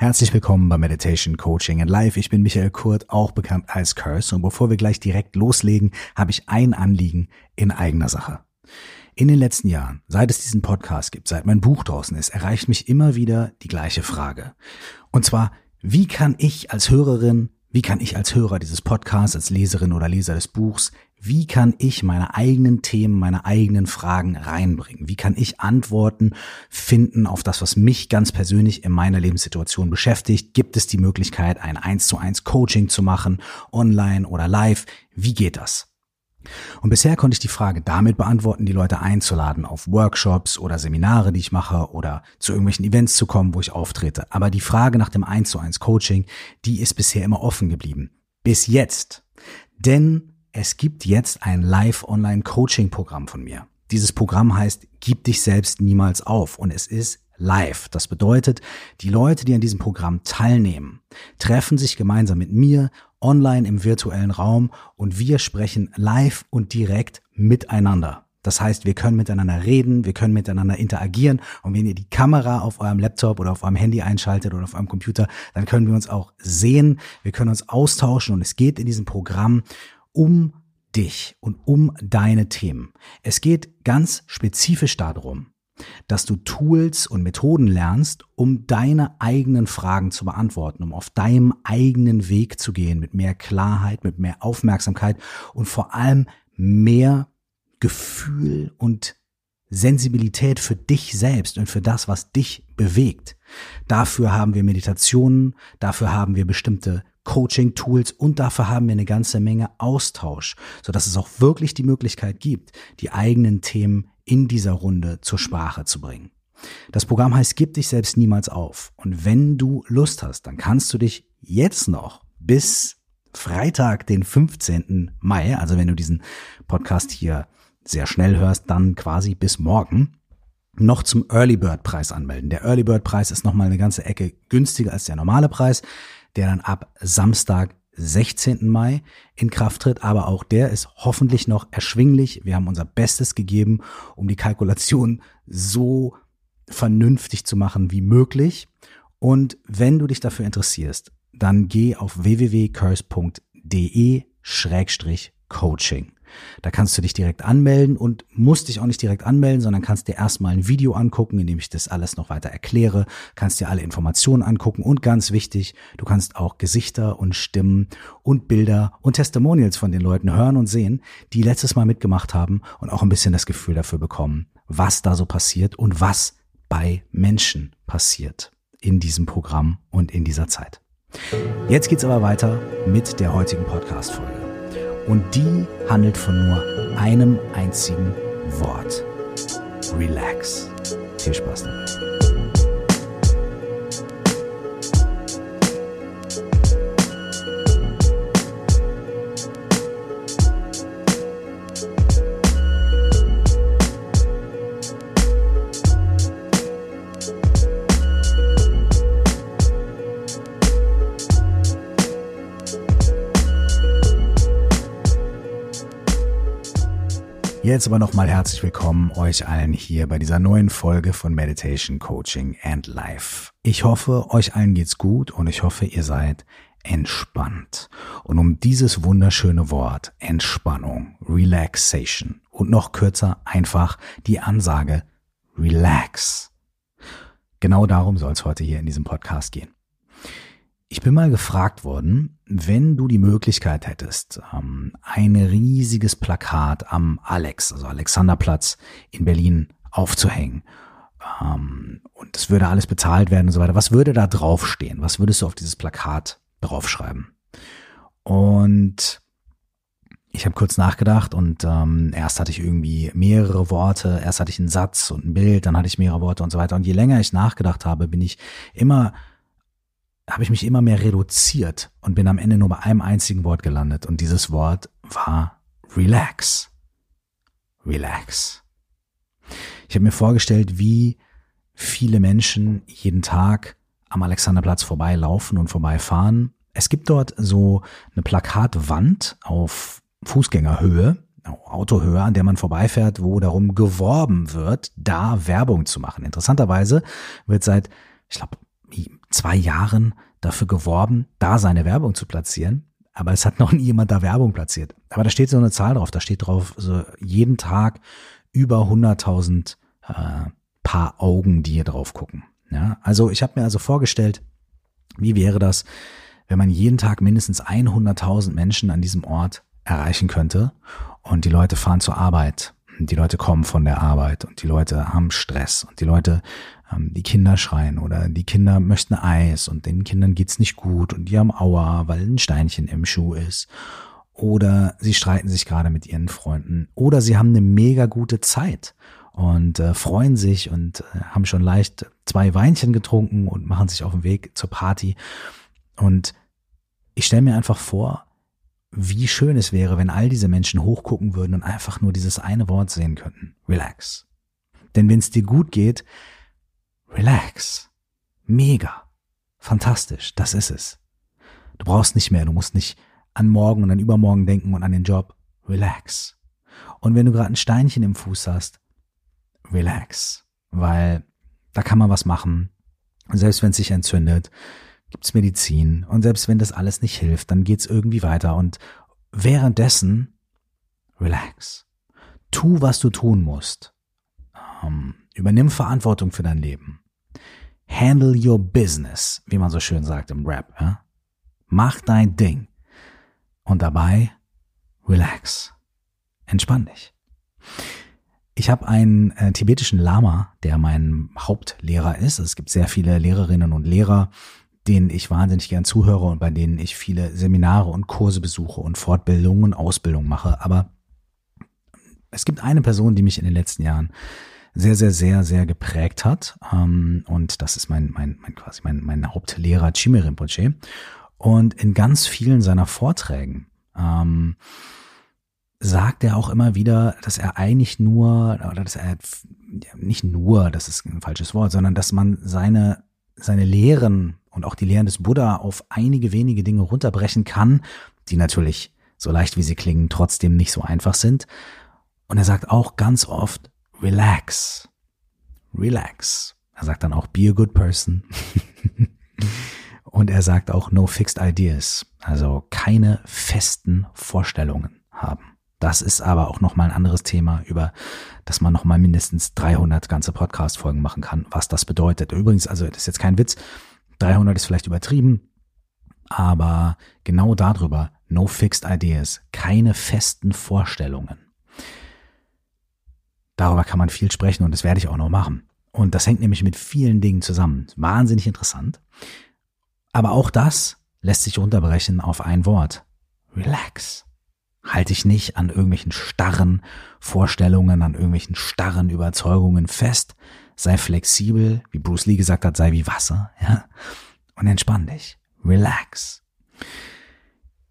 Herzlich willkommen bei Meditation Coaching and Life. Ich bin Michael Kurt, auch bekannt als Curse. Und bevor wir gleich direkt loslegen, habe ich ein Anliegen in eigener Sache. In den letzten Jahren, seit es diesen Podcast gibt, seit mein Buch draußen ist, erreicht mich immer wieder die gleiche Frage. Und zwar, wie kann ich als Hörerin, wie kann ich als Hörer dieses Podcasts, als Leserin oder Leser des Buchs, wie kann ich meine eigenen Themen, meine eigenen Fragen reinbringen? Wie kann ich Antworten finden auf das, was mich ganz persönlich in meiner Lebenssituation beschäftigt? Gibt es die Möglichkeit, ein 1 zu 1 Coaching zu machen, online oder live? Wie geht das? Und bisher konnte ich die Frage damit beantworten, die Leute einzuladen auf Workshops oder Seminare, die ich mache oder zu irgendwelchen Events zu kommen, wo ich auftrete. Aber die Frage nach dem 1 zu 1 Coaching, die ist bisher immer offen geblieben. Bis jetzt. Denn es gibt jetzt ein Live-Online-Coaching-Programm von mir. Dieses Programm heißt Gib dich selbst niemals auf und es ist live. Das bedeutet, die Leute, die an diesem Programm teilnehmen, treffen sich gemeinsam mit mir online im virtuellen Raum und wir sprechen live und direkt miteinander. Das heißt, wir können miteinander reden, wir können miteinander interagieren und wenn ihr die Kamera auf eurem Laptop oder auf eurem Handy einschaltet oder auf eurem Computer, dann können wir uns auch sehen, wir können uns austauschen und es geht in diesem Programm um dich und um deine Themen. Es geht ganz spezifisch darum, dass du Tools und Methoden lernst, um deine eigenen Fragen zu beantworten, um auf deinem eigenen Weg zu gehen, mit mehr Klarheit, mit mehr Aufmerksamkeit und vor allem mehr Gefühl und Sensibilität für dich selbst und für das, was dich bewegt. Dafür haben wir Meditationen, dafür haben wir bestimmte Coaching-Tools und dafür haben wir eine ganze Menge Austausch, so dass es auch wirklich die Möglichkeit gibt, die eigenen Themen in dieser Runde zur Sprache zu bringen. Das Programm heißt Gib dich selbst niemals auf. Und wenn du Lust hast, dann kannst du dich jetzt noch bis Freitag, den 15. Mai, also wenn du diesen Podcast hier sehr schnell hörst, dann quasi bis morgen, noch zum Early Bird Preis anmelden. Der Early Bird Preis ist nochmal eine ganze Ecke günstiger als der normale Preis der dann ab Samstag 16. Mai in Kraft tritt, aber auch der ist hoffentlich noch erschwinglich. Wir haben unser Bestes gegeben, um die Kalkulation so vernünftig zu machen wie möglich. Und wenn du dich dafür interessierst, dann geh auf www.curse.de-coaching. Da kannst du dich direkt anmelden und musst dich auch nicht direkt anmelden, sondern kannst dir erstmal ein Video angucken, in dem ich das alles noch weiter erkläre, kannst dir alle Informationen angucken und ganz wichtig, du kannst auch Gesichter und Stimmen und Bilder und Testimonials von den Leuten hören und sehen, die letztes Mal mitgemacht haben und auch ein bisschen das Gefühl dafür bekommen, was da so passiert und was bei Menschen passiert in diesem Programm und in dieser Zeit. Jetzt geht's aber weiter mit der heutigen Podcast-Folge. Und die handelt von nur einem einzigen Wort. Relax. Viel Spaß dabei. Jetzt aber nochmal herzlich willkommen euch allen hier bei dieser neuen Folge von Meditation Coaching and Life. Ich hoffe, euch allen geht's gut und ich hoffe, ihr seid entspannt. Und um dieses wunderschöne Wort Entspannung, Relaxation und noch kürzer einfach die Ansage Relax. Genau darum soll es heute hier in diesem Podcast gehen. Ich bin mal gefragt worden, wenn du die Möglichkeit hättest, ähm, ein riesiges Plakat am Alex, also Alexanderplatz in Berlin aufzuhängen, ähm, und es würde alles bezahlt werden und so weiter, was würde da draufstehen? Was würdest du auf dieses Plakat draufschreiben? Und ich habe kurz nachgedacht und ähm, erst hatte ich irgendwie mehrere Worte, erst hatte ich einen Satz und ein Bild, dann hatte ich mehrere Worte und so weiter. Und je länger ich nachgedacht habe, bin ich immer habe ich mich immer mehr reduziert und bin am Ende nur bei einem einzigen Wort gelandet. Und dieses Wort war relax. Relax. Ich habe mir vorgestellt, wie viele Menschen jeden Tag am Alexanderplatz vorbeilaufen und vorbeifahren. Es gibt dort so eine Plakatwand auf Fußgängerhöhe, Autohöhe, an der man vorbeifährt, wo darum geworben wird, da Werbung zu machen. Interessanterweise wird seit, ich glaube, zwei Jahren dafür geworben, da seine Werbung zu platzieren. Aber es hat noch nie jemand da Werbung platziert. Aber da steht so eine Zahl drauf. Da steht drauf, so jeden Tag über 100.000 äh, Paar Augen, die hier drauf gucken. Ja, also ich habe mir also vorgestellt, wie wäre das, wenn man jeden Tag mindestens 100.000 Menschen an diesem Ort erreichen könnte und die Leute fahren zur Arbeit, die Leute kommen von der Arbeit und die Leute haben Stress und die Leute, ähm, die Kinder schreien oder die Kinder möchten Eis und den Kindern geht's nicht gut und die haben Aua, weil ein Steinchen im Schuh ist oder sie streiten sich gerade mit ihren Freunden oder sie haben eine mega gute Zeit und äh, freuen sich und äh, haben schon leicht zwei Weinchen getrunken und machen sich auf den Weg zur Party. Und ich stelle mir einfach vor, wie schön es wäre, wenn all diese Menschen hochgucken würden und einfach nur dieses eine Wort sehen könnten. Relax. Denn wenn es dir gut geht, relax. Mega. Fantastisch. Das ist es. Du brauchst nicht mehr. Du musst nicht an morgen und an übermorgen denken und an den Job. Relax. Und wenn du gerade ein Steinchen im Fuß hast, relax, weil da kann man was machen. Selbst wenn es sich entzündet, gibt's Medizin. Und selbst wenn das alles nicht hilft, dann geht's irgendwie weiter. Und währenddessen, relax. Tu, was du tun musst. Ähm, übernimm Verantwortung für dein Leben. Handle your business, wie man so schön sagt im Rap. Ja? Mach dein Ding. Und dabei, relax. Entspann dich. Ich habe einen äh, tibetischen Lama, der mein Hauptlehrer ist. Es gibt sehr viele Lehrerinnen und Lehrer, denen ich wahnsinnig gern zuhöre und bei denen ich viele Seminare und Kurse besuche und Fortbildungen und Ausbildungen mache. Aber es gibt eine Person, die mich in den letzten Jahren sehr, sehr, sehr, sehr geprägt hat. Ähm, und das ist mein, mein, mein quasi mein, mein Hauptlehrer Chime Rinpoche. Und in ganz vielen seiner Vorträgen ähm, sagt er auch immer wieder, dass er eigentlich nur, oder dass er nicht nur, das ist ein falsches Wort, sondern dass man seine, seine Lehren und auch die Lehren des Buddha auf einige wenige Dinge runterbrechen kann, die natürlich, so leicht wie sie klingen, trotzdem nicht so einfach sind. Und er sagt auch ganz oft, relax, relax. Er sagt dann auch, be a good person. und er sagt auch, no fixed ideas, also keine festen Vorstellungen haben. Das ist aber auch nochmal ein anderes Thema, über das man nochmal mindestens 300 ganze Podcast-Folgen machen kann, was das bedeutet. Übrigens, also das ist jetzt kein Witz, 300 ist vielleicht übertrieben, aber genau darüber, no fixed ideas, keine festen Vorstellungen. Darüber kann man viel sprechen und das werde ich auch noch machen. Und das hängt nämlich mit vielen Dingen zusammen. Wahnsinnig interessant. Aber auch das lässt sich runterbrechen auf ein Wort. Relax. Halte dich nicht an irgendwelchen starren Vorstellungen, an irgendwelchen starren Überzeugungen fest. Sei flexibel, wie Bruce Lee gesagt hat, sei wie Wasser, ja. Und entspann dich. Relax.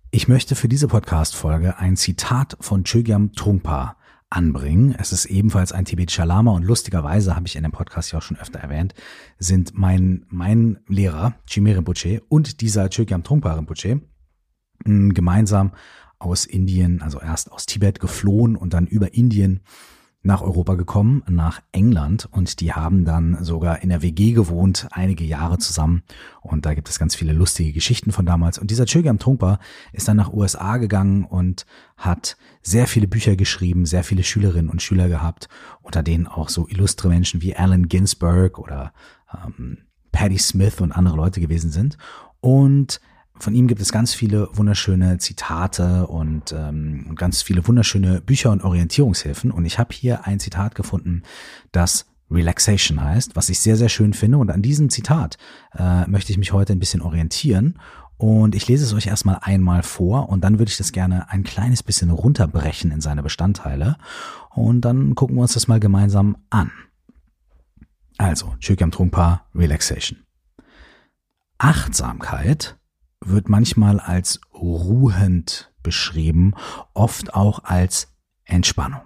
Ich möchte für diese Podcast-Folge ein Zitat von Chögyam Trungpa anbringen. Es ist ebenfalls ein tibetischer Lama und lustigerweise habe ich in dem Podcast ja auch schon öfter erwähnt, sind mein, mein Lehrer Chime Rinpoche und dieser Chögyam Trungpa Rinpoche gemeinsam aus Indien, also erst aus Tibet geflohen und dann über Indien nach Europa gekommen, nach England. Und die haben dann sogar in der WG gewohnt, einige Jahre zusammen. Und da gibt es ganz viele lustige Geschichten von damals. Und dieser Chögyam Trungpa ist dann nach USA gegangen und hat sehr viele Bücher geschrieben, sehr viele Schülerinnen und Schüler gehabt, unter denen auch so illustre Menschen wie Allen Ginsberg oder ähm, Patti Smith und andere Leute gewesen sind. Und von ihm gibt es ganz viele wunderschöne Zitate und ähm, ganz viele wunderschöne Bücher und Orientierungshilfen. Und ich habe hier ein Zitat gefunden, das Relaxation heißt, was ich sehr, sehr schön finde. Und an diesem Zitat äh, möchte ich mich heute ein bisschen orientieren. Und ich lese es euch erstmal einmal vor und dann würde ich das gerne ein kleines bisschen runterbrechen in seine Bestandteile. Und dann gucken wir uns das mal gemeinsam an. Also, Chökyam Trungpa, Relaxation. Achtsamkeit wird manchmal als ruhend beschrieben, oft auch als Entspannung.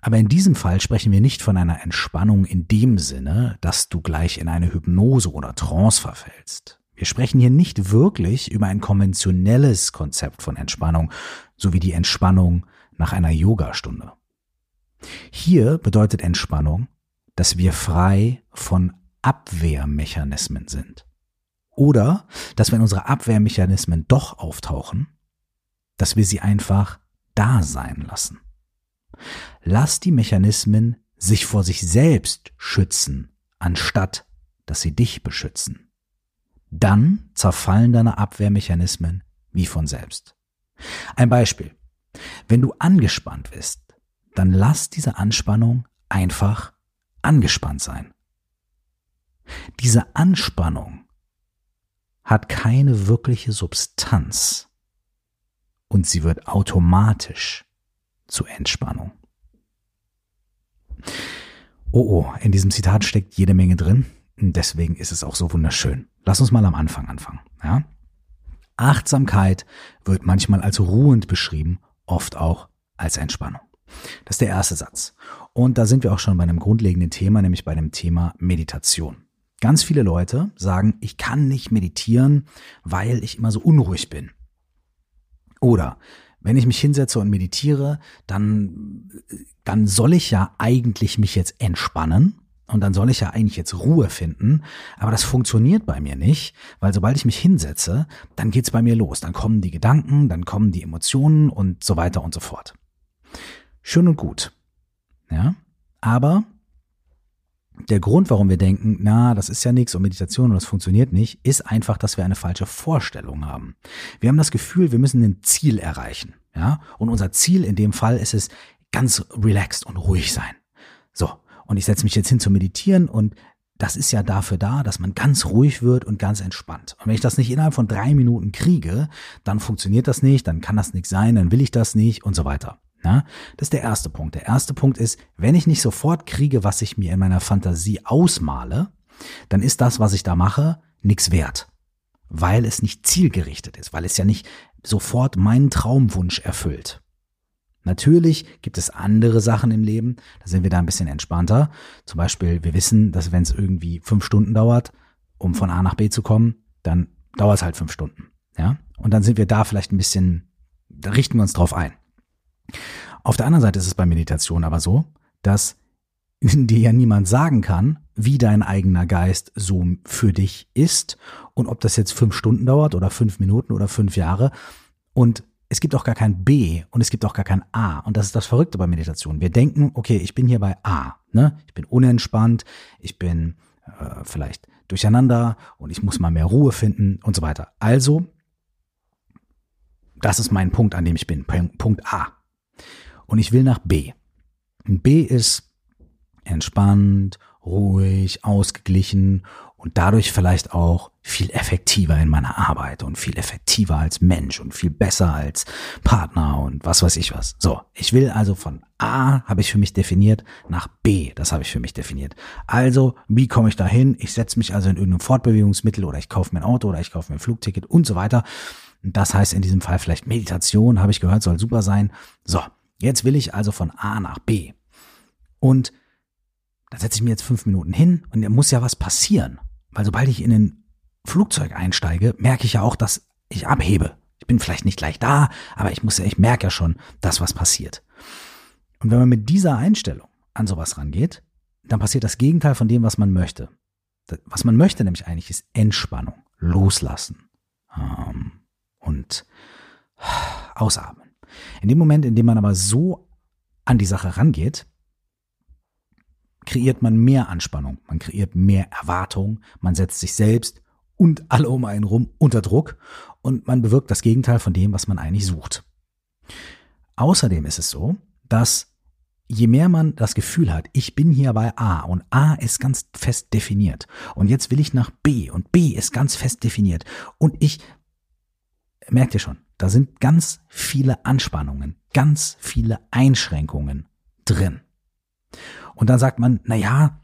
Aber in diesem Fall sprechen wir nicht von einer Entspannung in dem Sinne, dass du gleich in eine Hypnose oder Trance verfällst. Wir sprechen hier nicht wirklich über ein konventionelles Konzept von Entspannung, so wie die Entspannung nach einer Yogastunde. Hier bedeutet Entspannung, dass wir frei von Abwehrmechanismen sind. Oder, dass wenn unsere Abwehrmechanismen doch auftauchen, dass wir sie einfach da sein lassen. Lass die Mechanismen sich vor sich selbst schützen, anstatt dass sie dich beschützen. Dann zerfallen deine Abwehrmechanismen wie von selbst. Ein Beispiel. Wenn du angespannt bist, dann lass diese Anspannung einfach angespannt sein. Diese Anspannung hat keine wirkliche Substanz und sie wird automatisch zur Entspannung. Oh oh, in diesem Zitat steckt jede Menge drin. Deswegen ist es auch so wunderschön. Lass uns mal am Anfang anfangen. Ja? Achtsamkeit wird manchmal als ruhend beschrieben, oft auch als Entspannung. Das ist der erste Satz. Und da sind wir auch schon bei einem grundlegenden Thema, nämlich bei dem Thema Meditation. Ganz viele Leute sagen, ich kann nicht meditieren, weil ich immer so unruhig bin. Oder wenn ich mich hinsetze und meditiere, dann, dann soll ich ja eigentlich mich jetzt entspannen und dann soll ich ja eigentlich jetzt Ruhe finden, aber das funktioniert bei mir nicht, weil sobald ich mich hinsetze, dann geht's bei mir los, dann kommen die Gedanken, dann kommen die Emotionen und so weiter und so fort. Schön und gut. Ja, aber der Grund, warum wir denken, na, das ist ja nichts und Meditation und das funktioniert nicht, ist einfach, dass wir eine falsche Vorstellung haben. Wir haben das Gefühl, wir müssen ein Ziel erreichen, ja? Und unser Ziel in dem Fall ist es, ganz relaxed und ruhig sein. So. Und ich setze mich jetzt hin zu meditieren und das ist ja dafür da, dass man ganz ruhig wird und ganz entspannt. Und wenn ich das nicht innerhalb von drei Minuten kriege, dann funktioniert das nicht, dann kann das nichts sein, dann will ich das nicht und so weiter. Ja, das ist der erste Punkt. Der erste Punkt ist, wenn ich nicht sofort kriege, was ich mir in meiner Fantasie ausmale, dann ist das, was ich da mache, nichts wert. Weil es nicht zielgerichtet ist, weil es ja nicht sofort meinen Traumwunsch erfüllt. Natürlich gibt es andere Sachen im Leben, da sind wir da ein bisschen entspannter. Zum Beispiel, wir wissen, dass wenn es irgendwie fünf Stunden dauert, um von A nach B zu kommen, dann dauert es halt fünf Stunden. Ja, und dann sind wir da vielleicht ein bisschen, da richten wir uns drauf ein. Auf der anderen Seite ist es bei Meditation aber so, dass dir ja niemand sagen kann, wie dein eigener Geist so für dich ist und ob das jetzt fünf Stunden dauert oder fünf Minuten oder fünf Jahre. Und es gibt auch gar kein B und es gibt auch gar kein A. Und das ist das Verrückte bei Meditation. Wir denken, okay, ich bin hier bei A. Ne? Ich bin unentspannt, ich bin äh, vielleicht durcheinander und ich muss mal mehr Ruhe finden und so weiter. Also, das ist mein Punkt, an dem ich bin. Punkt A und ich will nach B. Und B ist entspannt, ruhig, ausgeglichen und dadurch vielleicht auch viel effektiver in meiner Arbeit und viel effektiver als Mensch und viel besser als Partner und was weiß ich was. So, ich will also von A habe ich für mich definiert nach B, das habe ich für mich definiert. Also, wie komme ich da hin? Ich setze mich also in irgendein Fortbewegungsmittel oder ich kaufe mir ein Auto oder ich kaufe mir ein Flugticket und so weiter. Das heißt in diesem Fall vielleicht Meditation, habe ich gehört, soll super sein. So, Jetzt will ich also von A nach B. Und da setze ich mir jetzt fünf Minuten hin und da muss ja was passieren. Weil sobald ich in ein Flugzeug einsteige, merke ich ja auch, dass ich abhebe. Ich bin vielleicht nicht gleich da, aber ich muss ja, ich merke ja schon, dass was passiert. Und wenn man mit dieser Einstellung an sowas rangeht, dann passiert das Gegenteil von dem, was man möchte. Was man möchte nämlich eigentlich ist Entspannung, loslassen ähm, und ausatmen. In dem Moment, in dem man aber so an die Sache rangeht, kreiert man mehr Anspannung, man kreiert mehr Erwartung, man setzt sich selbst und alle um einen rum unter Druck und man bewirkt das Gegenteil von dem, was man eigentlich sucht. Außerdem ist es so, dass je mehr man das Gefühl hat, ich bin hier bei A und A ist ganz fest definiert und jetzt will ich nach B und B ist ganz fest definiert und ich merkt ihr schon, da sind ganz viele Anspannungen, ganz viele Einschränkungen drin. Und dann sagt man, na ja,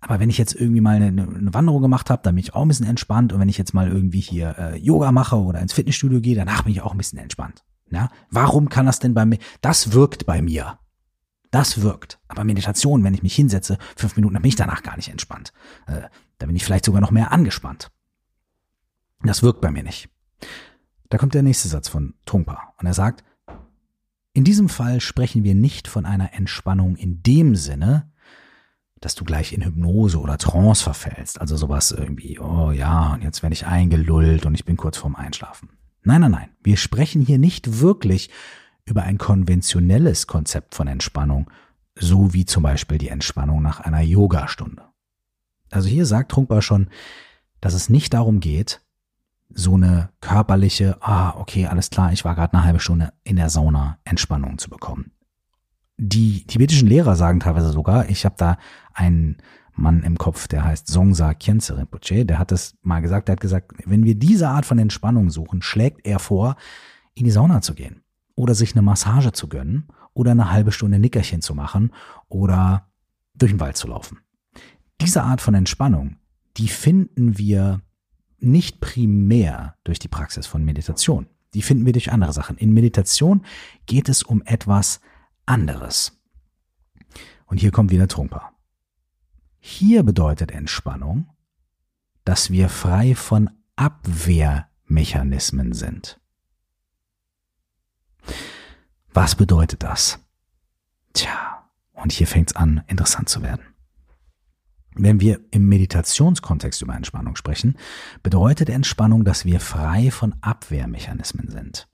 aber wenn ich jetzt irgendwie mal eine, eine Wanderung gemacht habe, dann bin ich auch ein bisschen entspannt. Und wenn ich jetzt mal irgendwie hier äh, Yoga mache oder ins Fitnessstudio gehe, danach bin ich auch ein bisschen entspannt. Ja? Warum kann das denn bei mir? Das wirkt bei mir. Das wirkt. Aber Meditation, wenn ich mich hinsetze, fünf Minuten, dann bin ich danach gar nicht entspannt. Äh, da bin ich vielleicht sogar noch mehr angespannt. Das wirkt bei mir nicht. Da kommt der nächste Satz von Trungpa und er sagt, in diesem Fall sprechen wir nicht von einer Entspannung in dem Sinne, dass du gleich in Hypnose oder Trance verfällst. Also sowas irgendwie, oh ja, und jetzt werde ich eingelullt und ich bin kurz vorm Einschlafen. Nein, nein, nein. Wir sprechen hier nicht wirklich über ein konventionelles Konzept von Entspannung, so wie zum Beispiel die Entspannung nach einer Yogastunde. Also hier sagt Trunkbar schon, dass es nicht darum geht, so eine körperliche, ah, okay, alles klar, ich war gerade eine halbe Stunde in der Sauna, Entspannung zu bekommen. Die tibetischen Lehrer sagen teilweise sogar, ich habe da einen Mann im Kopf, der heißt Songsa Khyentse Rinpoche, der hat das mal gesagt, der hat gesagt, wenn wir diese Art von Entspannung suchen, schlägt er vor, in die Sauna zu gehen oder sich eine Massage zu gönnen oder eine halbe Stunde Nickerchen zu machen oder durch den Wald zu laufen. Diese Art von Entspannung, die finden wir nicht primär durch die Praxis von Meditation. Die finden wir durch andere Sachen. In Meditation geht es um etwas anderes. Und hier kommt wieder Trumper. Hier bedeutet Entspannung, dass wir frei von Abwehrmechanismen sind. Was bedeutet das? Tja, und hier fängt es an, interessant zu werden. Wenn wir im Meditationskontext über Entspannung sprechen, bedeutet Entspannung, dass wir frei von Abwehrmechanismen sind.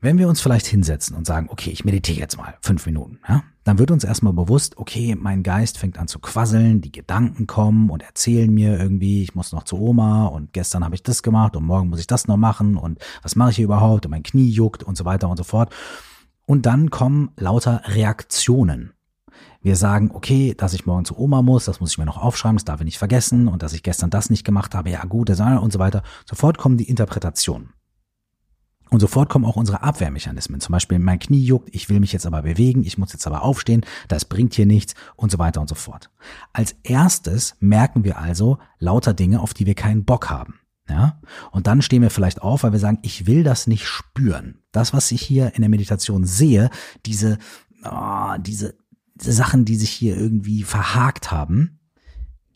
Wenn wir uns vielleicht hinsetzen und sagen, okay, ich meditiere jetzt mal fünf Minuten, ja, dann wird uns erstmal bewusst, okay, mein Geist fängt an zu quasseln, die Gedanken kommen und erzählen mir irgendwie, ich muss noch zu Oma und gestern habe ich das gemacht und morgen muss ich das noch machen und was mache ich hier überhaupt und mein Knie juckt und so weiter und so fort. Und dann kommen lauter Reaktionen. Wir sagen, okay, dass ich morgen zu Oma muss, das muss ich mir noch aufschreiben, das darf ich nicht vergessen und dass ich gestern das nicht gemacht habe, ja gut, und so weiter. Sofort kommen die Interpretationen. Und sofort kommen auch unsere Abwehrmechanismen. Zum Beispiel, mein Knie juckt, ich will mich jetzt aber bewegen, ich muss jetzt aber aufstehen, das bringt hier nichts und so weiter und so fort. Als erstes merken wir also lauter Dinge, auf die wir keinen Bock haben. Ja? Und dann stehen wir vielleicht auf, weil wir sagen, ich will das nicht spüren. Das, was ich hier in der Meditation sehe, diese, oh, diese Sachen, die sich hier irgendwie verhakt haben,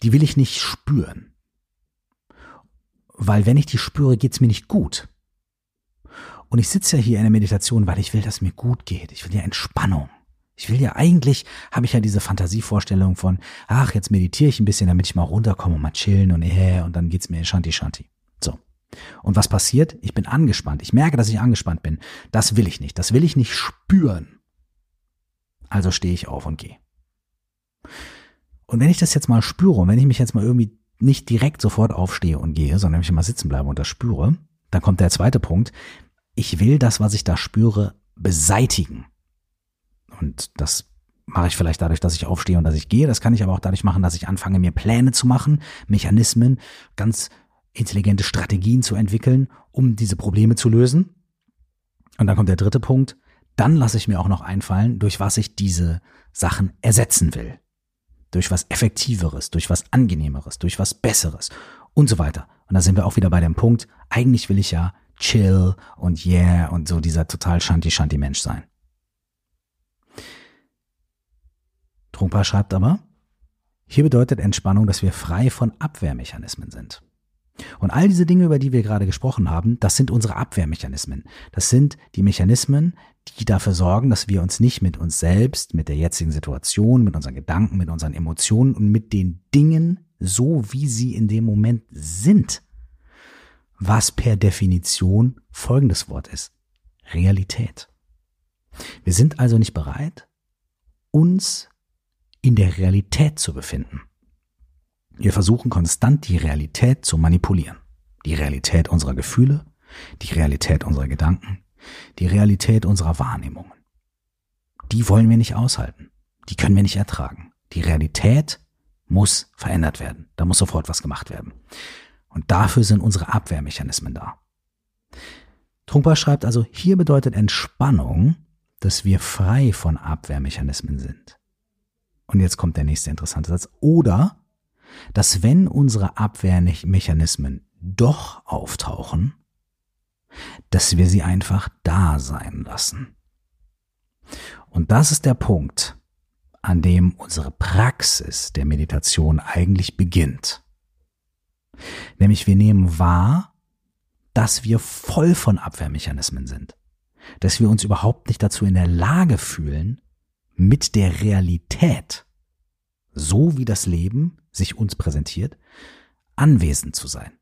die will ich nicht spüren. Weil wenn ich die spüre, geht's mir nicht gut. Und ich sitze ja hier in der Meditation, weil ich will, dass mir gut geht. Ich will ja Entspannung. Ich will ja eigentlich, habe ich ja diese Fantasievorstellung von, ach, jetzt meditiere ich ein bisschen, damit ich mal runterkomme und mal chillen und äh, und dann geht's mir Shanti Shanti. So. Und was passiert? Ich bin angespannt. Ich merke, dass ich angespannt bin. Das will ich nicht. Das will ich nicht spüren. Also stehe ich auf und gehe. Und wenn ich das jetzt mal spüre und wenn ich mich jetzt mal irgendwie nicht direkt sofort aufstehe und gehe, sondern ich mal sitzen bleibe und das spüre, dann kommt der zweite Punkt ich will das, was ich da spüre, beseitigen. Und das mache ich vielleicht dadurch, dass ich aufstehe und dass ich gehe. Das kann ich aber auch dadurch machen, dass ich anfange, mir Pläne zu machen, Mechanismen, ganz intelligente Strategien zu entwickeln, um diese Probleme zu lösen. Und dann kommt der dritte Punkt. Dann lasse ich mir auch noch einfallen, durch was ich diese Sachen ersetzen will. Durch was Effektiveres, durch was Angenehmeres, durch was Besseres und so weiter. Und da sind wir auch wieder bei dem Punkt, eigentlich will ich ja chill und yeah und so dieser total Shanti-Shanti-Mensch sein. Trungpa schreibt aber, hier bedeutet Entspannung, dass wir frei von Abwehrmechanismen sind. Und all diese Dinge, über die wir gerade gesprochen haben, das sind unsere Abwehrmechanismen. Das sind die Mechanismen, die dafür sorgen, dass wir uns nicht mit uns selbst, mit der jetzigen Situation, mit unseren Gedanken, mit unseren Emotionen und mit den Dingen, so wie sie in dem Moment sind, was per Definition folgendes Wort ist. Realität. Wir sind also nicht bereit, uns in der Realität zu befinden. Wir versuchen konstant die Realität zu manipulieren. Die Realität unserer Gefühle, die Realität unserer Gedanken, die Realität unserer Wahrnehmungen. Die wollen wir nicht aushalten. Die können wir nicht ertragen. Die Realität muss verändert werden. Da muss sofort was gemacht werden. Und dafür sind unsere Abwehrmechanismen da. Trungpa schreibt also, hier bedeutet Entspannung, dass wir frei von Abwehrmechanismen sind. Und jetzt kommt der nächste interessante Satz. Oder, dass wenn unsere Abwehrmechanismen doch auftauchen, dass wir sie einfach da sein lassen. Und das ist der Punkt, an dem unsere Praxis der Meditation eigentlich beginnt. Nämlich wir nehmen wahr, dass wir voll von Abwehrmechanismen sind. Dass wir uns überhaupt nicht dazu in der Lage fühlen, mit der Realität so wie das Leben sich uns präsentiert, anwesend zu sein.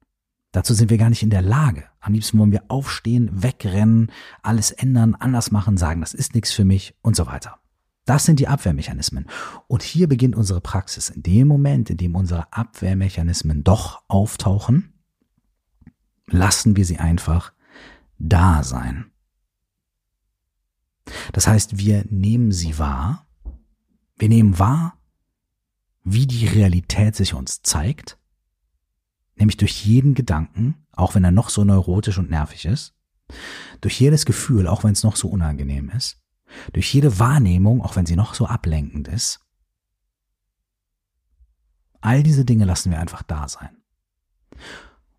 Dazu sind wir gar nicht in der Lage. Am liebsten wollen wir aufstehen, wegrennen, alles ändern, anders machen, sagen, das ist nichts für mich und so weiter. Das sind die Abwehrmechanismen. Und hier beginnt unsere Praxis. In dem Moment, in dem unsere Abwehrmechanismen doch auftauchen, lassen wir sie einfach da sein. Das heißt, wir nehmen sie wahr, wir nehmen wahr, wie die Realität sich uns zeigt nämlich durch jeden Gedanken, auch wenn er noch so neurotisch und nervig ist, durch jedes Gefühl, auch wenn es noch so unangenehm ist, durch jede Wahrnehmung, auch wenn sie noch so ablenkend ist. All diese Dinge lassen wir einfach da sein.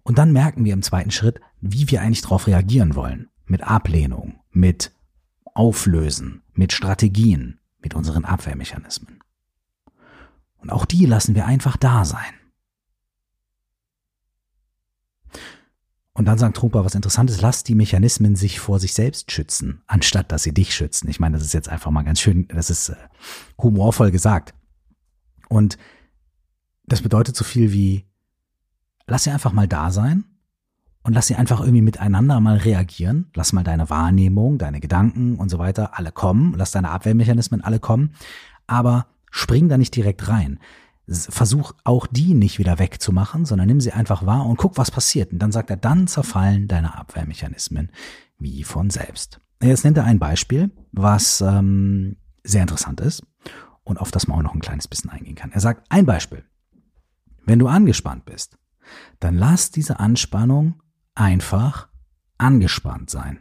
Und dann merken wir im zweiten Schritt, wie wir eigentlich darauf reagieren wollen. Mit Ablehnung, mit Auflösen, mit Strategien, mit unseren Abwehrmechanismen. Und auch die lassen wir einfach da sein. Und dann sagt Trumper was Interessantes, lass die Mechanismen sich vor sich selbst schützen, anstatt dass sie dich schützen. Ich meine, das ist jetzt einfach mal ganz schön, das ist äh, humorvoll gesagt. Und das bedeutet so viel wie, lass sie einfach mal da sein und lass sie einfach irgendwie miteinander mal reagieren. Lass mal deine Wahrnehmung, deine Gedanken und so weiter alle kommen. Lass deine Abwehrmechanismen alle kommen. Aber spring da nicht direkt rein versuch auch die nicht wieder wegzumachen, sondern nimm sie einfach wahr und guck, was passiert. Und dann sagt er, dann zerfallen deine Abwehrmechanismen wie von selbst. Jetzt nennt er ein Beispiel, was ähm, sehr interessant ist und auf das man auch noch ein kleines bisschen eingehen kann. Er sagt, ein Beispiel. Wenn du angespannt bist, dann lass diese Anspannung einfach angespannt sein.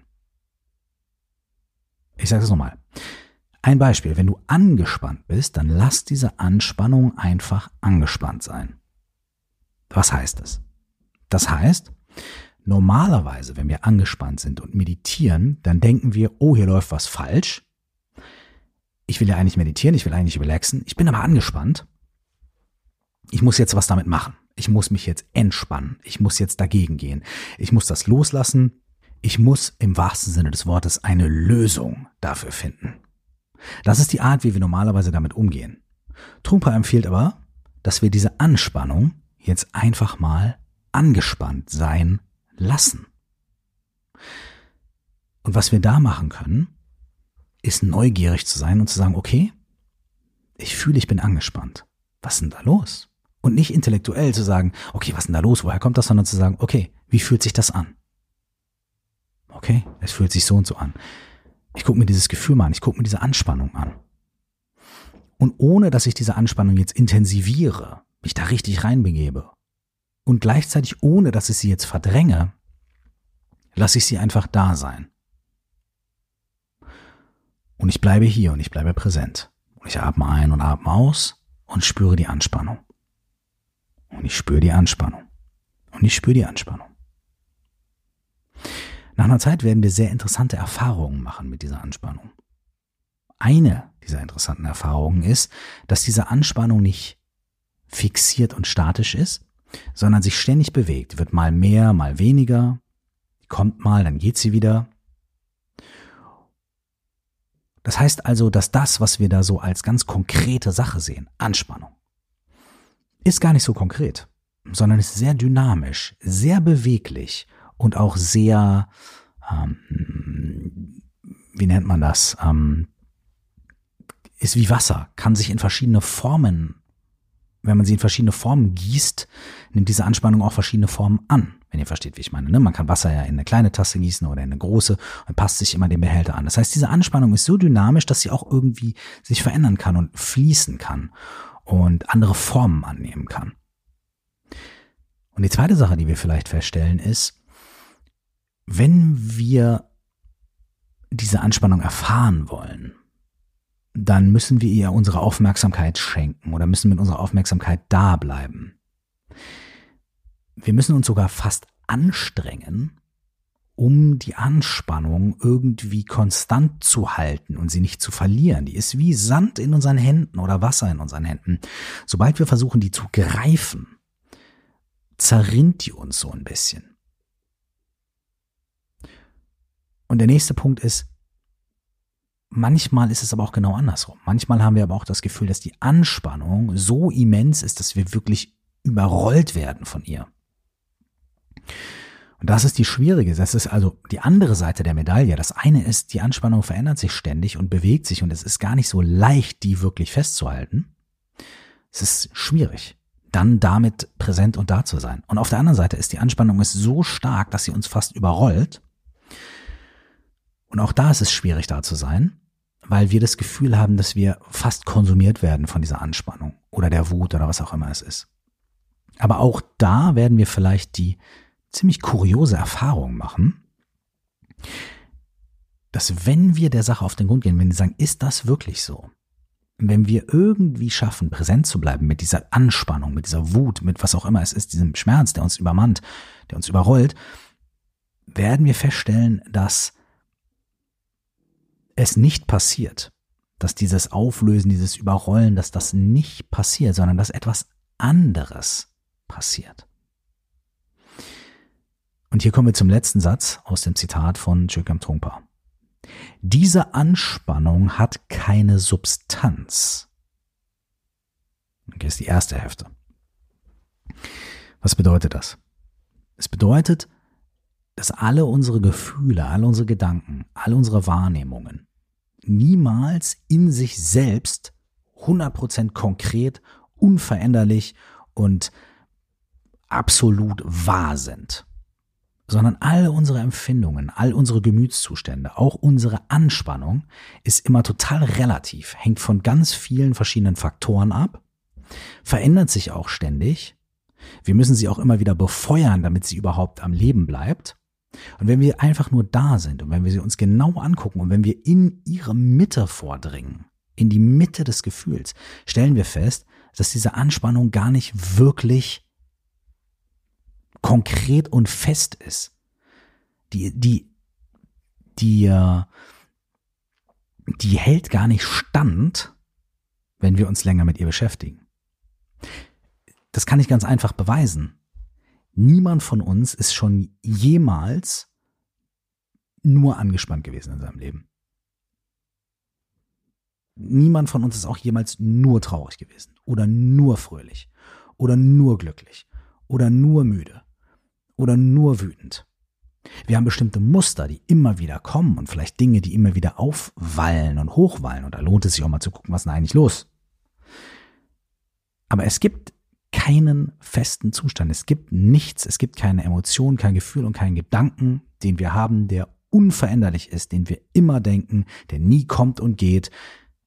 Ich sage es nochmal. Ein Beispiel, wenn du angespannt bist, dann lass diese Anspannung einfach angespannt sein. Was heißt das? Das heißt, normalerweise, wenn wir angespannt sind und meditieren, dann denken wir, oh, hier läuft was falsch. Ich will ja eigentlich meditieren, ich will eigentlich relaxen, ich bin aber angespannt. Ich muss jetzt was damit machen. Ich muss mich jetzt entspannen. Ich muss jetzt dagegen gehen. Ich muss das loslassen. Ich muss im wahrsten Sinne des Wortes eine Lösung dafür finden. Das ist die Art, wie wir normalerweise damit umgehen. Trumper empfiehlt aber, dass wir diese Anspannung jetzt einfach mal angespannt sein lassen. Und was wir da machen können, ist neugierig zu sein und zu sagen, okay, ich fühle, ich bin angespannt. Was ist denn da los? Und nicht intellektuell zu sagen, okay, was ist denn da los? Woher kommt das? Sondern zu sagen, okay, wie fühlt sich das an? Okay, es fühlt sich so und so an. Ich gucke mir dieses Gefühl mal an, ich gucke mir diese Anspannung an. Und ohne dass ich diese Anspannung jetzt intensiviere, mich da richtig reinbegebe und gleichzeitig ohne dass ich sie jetzt verdränge, lasse ich sie einfach da sein. Und ich bleibe hier und ich bleibe präsent. Und ich atme ein und atme aus und spüre die Anspannung. Und ich spüre die Anspannung. Und ich spüre die Anspannung. Nach einer Zeit werden wir sehr interessante Erfahrungen machen mit dieser Anspannung. Eine dieser interessanten Erfahrungen ist, dass diese Anspannung nicht fixiert und statisch ist, sondern sich ständig bewegt, wird mal mehr, mal weniger, kommt mal, dann geht sie wieder. Das heißt also, dass das, was wir da so als ganz konkrete Sache sehen, Anspannung, ist gar nicht so konkret, sondern ist sehr dynamisch, sehr beweglich und auch sehr, ähm, wie nennt man das, ähm, ist wie Wasser, kann sich in verschiedene Formen, wenn man sie in verschiedene Formen gießt, nimmt diese Anspannung auch verschiedene Formen an, wenn ihr versteht, wie ich meine. Ne? Man kann Wasser ja in eine kleine Tasse gießen oder in eine große und passt sich immer dem Behälter an. Das heißt, diese Anspannung ist so dynamisch, dass sie auch irgendwie sich verändern kann und fließen kann und andere Formen annehmen kann. Und die zweite Sache, die wir vielleicht feststellen, ist, wenn wir diese Anspannung erfahren wollen, dann müssen wir ihr unsere Aufmerksamkeit schenken oder müssen mit unserer Aufmerksamkeit da bleiben. Wir müssen uns sogar fast anstrengen, um die Anspannung irgendwie konstant zu halten und sie nicht zu verlieren. Die ist wie Sand in unseren Händen oder Wasser in unseren Händen. Sobald wir versuchen, die zu greifen, zerrinnt die uns so ein bisschen. Und der nächste Punkt ist, manchmal ist es aber auch genau andersrum. Manchmal haben wir aber auch das Gefühl, dass die Anspannung so immens ist, dass wir wirklich überrollt werden von ihr. Und das ist die schwierige, das ist also die andere Seite der Medaille. Das eine ist, die Anspannung verändert sich ständig und bewegt sich und es ist gar nicht so leicht, die wirklich festzuhalten. Es ist schwierig, dann damit präsent und da zu sein. Und auf der anderen Seite ist die Anspannung ist so stark, dass sie uns fast überrollt. Und auch da ist es schwierig, da zu sein, weil wir das Gefühl haben, dass wir fast konsumiert werden von dieser Anspannung oder der Wut oder was auch immer es ist. Aber auch da werden wir vielleicht die ziemlich kuriose Erfahrung machen, dass wenn wir der Sache auf den Grund gehen, wenn wir sagen, ist das wirklich so? Wenn wir irgendwie schaffen, präsent zu bleiben mit dieser Anspannung, mit dieser Wut, mit was auch immer es ist, diesem Schmerz, der uns übermannt, der uns überrollt, werden wir feststellen, dass es nicht passiert, dass dieses Auflösen, dieses Überrollen, dass das nicht passiert, sondern dass etwas anderes passiert. Und hier kommen wir zum letzten Satz aus dem Zitat von Jökam Trungpa. Diese Anspannung hat keine Substanz. Okay, ist die erste Hälfte. Was bedeutet das? Es bedeutet, dass alle unsere Gefühle, alle unsere Gedanken, alle unsere Wahrnehmungen niemals in sich selbst 100% konkret, unveränderlich und absolut wahr sind sondern all unsere Empfindungen, all unsere Gemütszustände, auch unsere Anspannung ist immer total relativ, hängt von ganz vielen verschiedenen Faktoren ab, verändert sich auch ständig. Wir müssen sie auch immer wieder befeuern, damit sie überhaupt am Leben bleibt. Und wenn wir einfach nur da sind und wenn wir sie uns genau angucken und wenn wir in ihre Mitte vordringen, in die Mitte des Gefühls, stellen wir fest, dass diese Anspannung gar nicht wirklich konkret und fest ist. Die, die, die, äh, die hält gar nicht stand, wenn wir uns länger mit ihr beschäftigen. Das kann ich ganz einfach beweisen. Niemand von uns ist schon jemals nur angespannt gewesen in seinem Leben. Niemand von uns ist auch jemals nur traurig gewesen oder nur fröhlich oder nur glücklich oder nur müde oder nur wütend. Wir haben bestimmte Muster, die immer wieder kommen und vielleicht Dinge, die immer wieder aufwallen und hochwallen. Und da lohnt es sich auch mal zu gucken, was ist denn eigentlich los. Aber es gibt keinen festen Zustand. Es gibt nichts, es gibt keine Emotion, kein Gefühl und keinen Gedanken, den wir haben, der unveränderlich ist, den wir immer denken, der nie kommt und geht,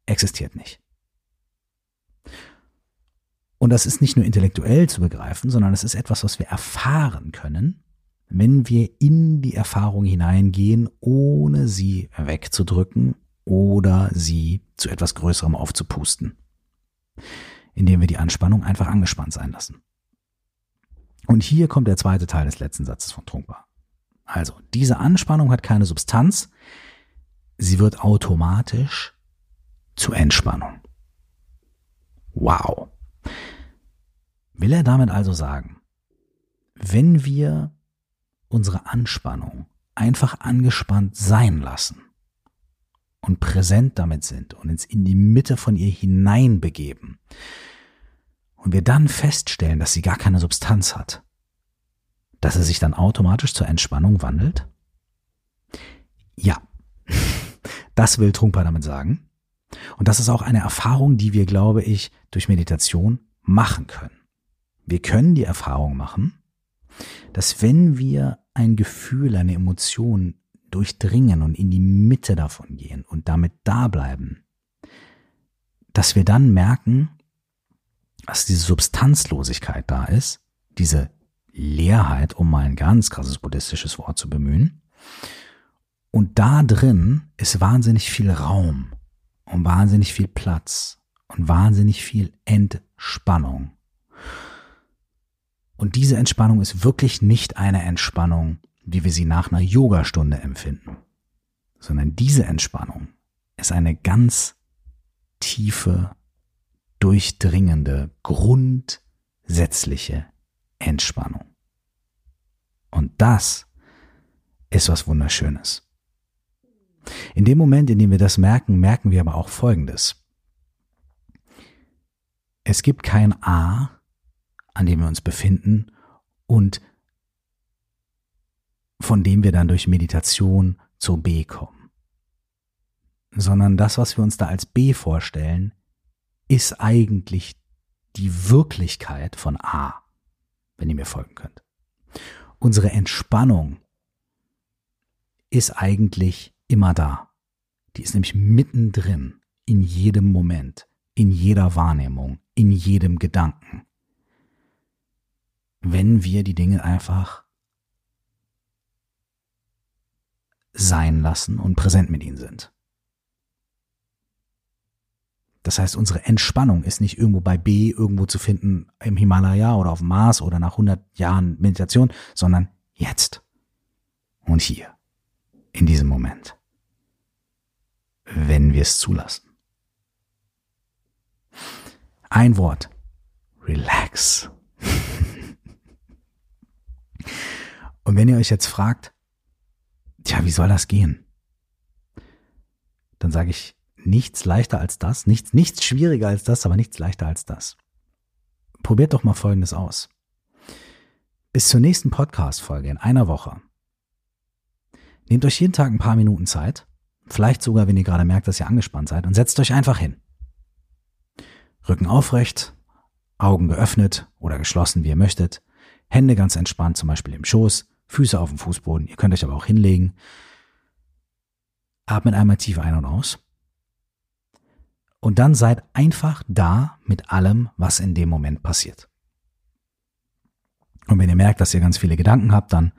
existiert nicht. Und das ist nicht nur intellektuell zu begreifen, sondern es ist etwas, was wir erfahren können, wenn wir in die Erfahrung hineingehen, ohne sie wegzudrücken oder sie zu etwas Größerem aufzupusten, indem wir die Anspannung einfach angespannt sein lassen. Und hier kommt der zweite Teil des letzten Satzes von Trunkbar. Also, diese Anspannung hat keine Substanz, sie wird automatisch zu Entspannung. Wow. Will er damit also sagen, wenn wir unsere Anspannung einfach angespannt sein lassen und präsent damit sind und uns in die Mitte von ihr hineinbegeben und wir dann feststellen, dass sie gar keine Substanz hat, dass er sich dann automatisch zur Entspannung wandelt? Ja, das will Trungpa damit sagen. Und das ist auch eine Erfahrung, die wir, glaube ich, durch Meditation machen können. Wir können die Erfahrung machen, dass wenn wir ein Gefühl, eine Emotion durchdringen und in die Mitte davon gehen und damit da bleiben, dass wir dann merken, dass diese Substanzlosigkeit da ist, diese Leerheit, um mal ein ganz krasses buddhistisches Wort zu bemühen. Und da drin ist wahnsinnig viel Raum und wahnsinnig viel Platz und wahnsinnig viel Entspannung. Und diese Entspannung ist wirklich nicht eine Entspannung, wie wir sie nach einer Yogastunde empfinden, sondern diese Entspannung ist eine ganz tiefe, durchdringende, grundsätzliche Entspannung. Und das ist was Wunderschönes. In dem Moment, in dem wir das merken, merken wir aber auch Folgendes. Es gibt kein A, an dem wir uns befinden und von dem wir dann durch Meditation zur B kommen. Sondern das, was wir uns da als B vorstellen, ist eigentlich die Wirklichkeit von A, wenn ihr mir folgen könnt. Unsere Entspannung ist eigentlich immer da. Die ist nämlich mittendrin, in jedem Moment, in jeder Wahrnehmung, in jedem Gedanken. Wenn wir die Dinge einfach sein lassen und präsent mit ihnen sind. Das heißt, unsere Entspannung ist nicht irgendwo bei B irgendwo zu finden im Himalaya oder auf dem Mars oder nach 100 Jahren Meditation, sondern jetzt und hier, in diesem Moment, wenn wir es zulassen. Ein Wort, relax. und wenn ihr euch jetzt fragt, tja, wie soll das gehen? Dann sage ich, nichts leichter als das, nichts, nichts schwieriger als das, aber nichts leichter als das. Probiert doch mal Folgendes aus. Bis zur nächsten Podcast-Folge in einer Woche. Nehmt euch jeden Tag ein paar Minuten Zeit, vielleicht sogar, wenn ihr gerade merkt, dass ihr angespannt seid, und setzt euch einfach hin. Rücken aufrecht, Augen geöffnet oder geschlossen, wie ihr möchtet, Hände ganz entspannt, zum Beispiel im Schoß, Füße auf dem Fußboden, ihr könnt euch aber auch hinlegen. Atmet einmal tief ein und aus. Und dann seid einfach da mit allem, was in dem Moment passiert. Und wenn ihr merkt, dass ihr ganz viele Gedanken habt, dann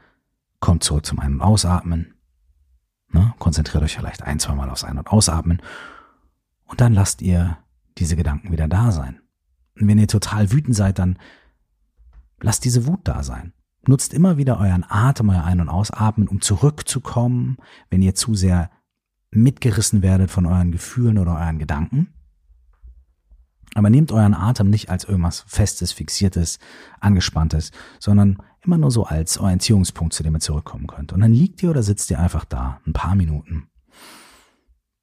kommt zurück zum Ein- und Ausatmen. Ne? Konzentriert euch vielleicht ein, zwei Mal aufs Ein- und Ausatmen. Und dann lasst ihr diese Gedanken wieder da sein. Und wenn ihr total wütend seid, dann lasst diese Wut da sein. Nutzt immer wieder euren Atem, euer Ein- und Ausatmen, um zurückzukommen, wenn ihr zu sehr mitgerissen werdet von euren Gefühlen oder euren Gedanken. Aber nehmt euren Atem nicht als irgendwas Festes, Fixiertes, Angespanntes, sondern immer nur so als Orientierungspunkt, zu dem ihr zurückkommen könnt. Und dann liegt ihr oder sitzt ihr einfach da, ein paar Minuten.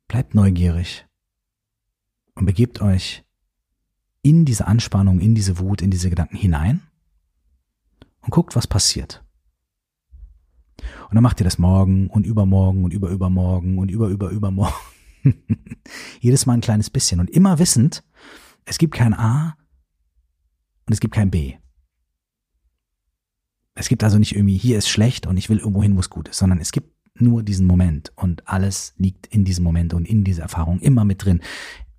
Bleibt neugierig und begebt euch in diese Anspannung, in diese Wut, in diese Gedanken hinein und guckt, was passiert. Und dann macht ihr das morgen und übermorgen und überübermorgen und überüberübermorgen. Jedes Mal ein kleines bisschen und immer wissend, es gibt kein A und es gibt kein B. Es gibt also nicht irgendwie, hier ist schlecht und ich will irgendwo hin, wo es gut ist, sondern es gibt nur diesen Moment und alles liegt in diesem Moment und in dieser Erfahrung immer mit drin.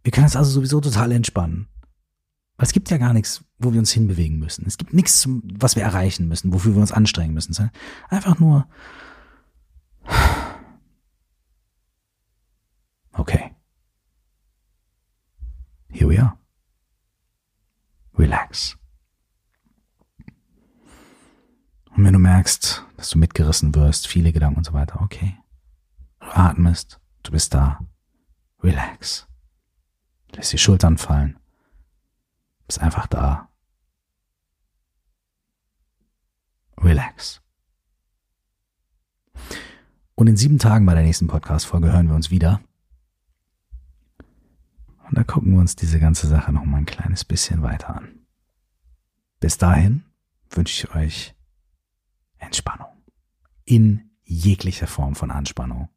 Wir können es also sowieso total entspannen. Es gibt ja gar nichts, wo wir uns hinbewegen müssen. Es gibt nichts, was wir erreichen müssen, wofür wir uns anstrengen müssen. Einfach nur, okay. Here we are. Relax. Und wenn du merkst, dass du mitgerissen wirst, viele Gedanken und so weiter, okay. Du atmest, du bist da. Relax. Lässt die Schultern fallen. Bist einfach da. Relax. Und in sieben Tagen bei der nächsten Podcast-Folge hören wir uns wieder. Und da gucken wir uns diese ganze Sache noch mal ein kleines bisschen weiter an. Bis dahin wünsche ich euch Entspannung. In jeglicher Form von Anspannung,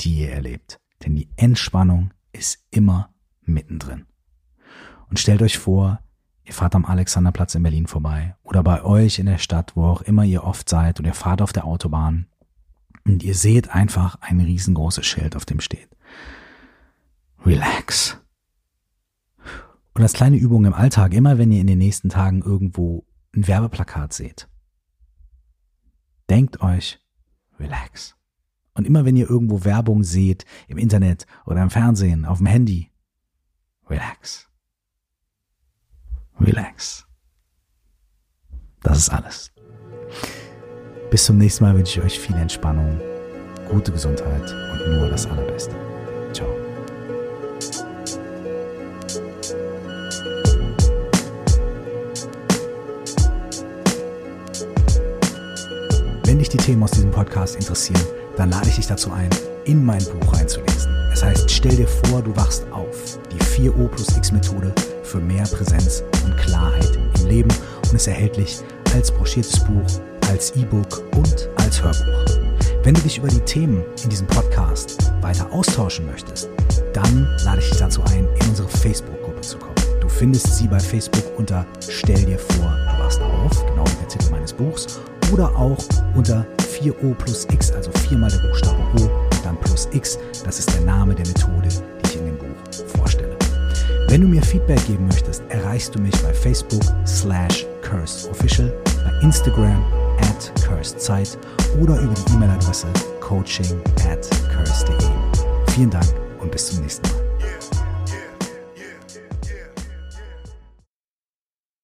die ihr erlebt. Denn die Entspannung ist immer mittendrin. Und stellt euch vor, ihr fahrt am Alexanderplatz in Berlin vorbei oder bei euch in der Stadt, wo auch immer ihr oft seid und ihr fahrt auf der Autobahn und ihr seht einfach ein riesengroßes Schild, auf dem steht. Relax. Und als kleine Übung im Alltag, immer wenn ihr in den nächsten Tagen irgendwo ein Werbeplakat seht, denkt euch, relax. Und immer wenn ihr irgendwo Werbung seht, im Internet oder im Fernsehen, auf dem Handy, relax. Relax. Das ist alles. Bis zum nächsten Mal wünsche ich euch viel Entspannung, gute Gesundheit und nur das Allerbeste. Ciao. Wenn dich die Themen aus diesem Podcast interessieren, dann lade ich dich dazu ein, in mein Buch reinzulesen. Es heißt, stell dir vor, du wachst auf. Die 4O plus X Methode für mehr Präsenz und Klarheit im Leben und ist erhältlich als broschiertes Buch, als E-Book und als Hörbuch. Wenn du dich über die Themen in diesem Podcast weiter austauschen möchtest, dann lade ich dich dazu ein, in unsere Facebook-Gruppe zu kommen. Du findest sie bei Facebook unter Stell dir vor, du wachst auf, genau wie der Titel meines Buchs, oder auch unter 4O plus X, also viermal der Buchstabe O, dann plus X. Das ist der Name der Methode, Wenn du mir Feedback geben möchtest, erreichst du mich bei Facebook slash CursedOfficial, bei Instagram at CursedZeit oder über die E-Mail-Adresse coaching at curse.de. Vielen Dank und bis zum nächsten Mal.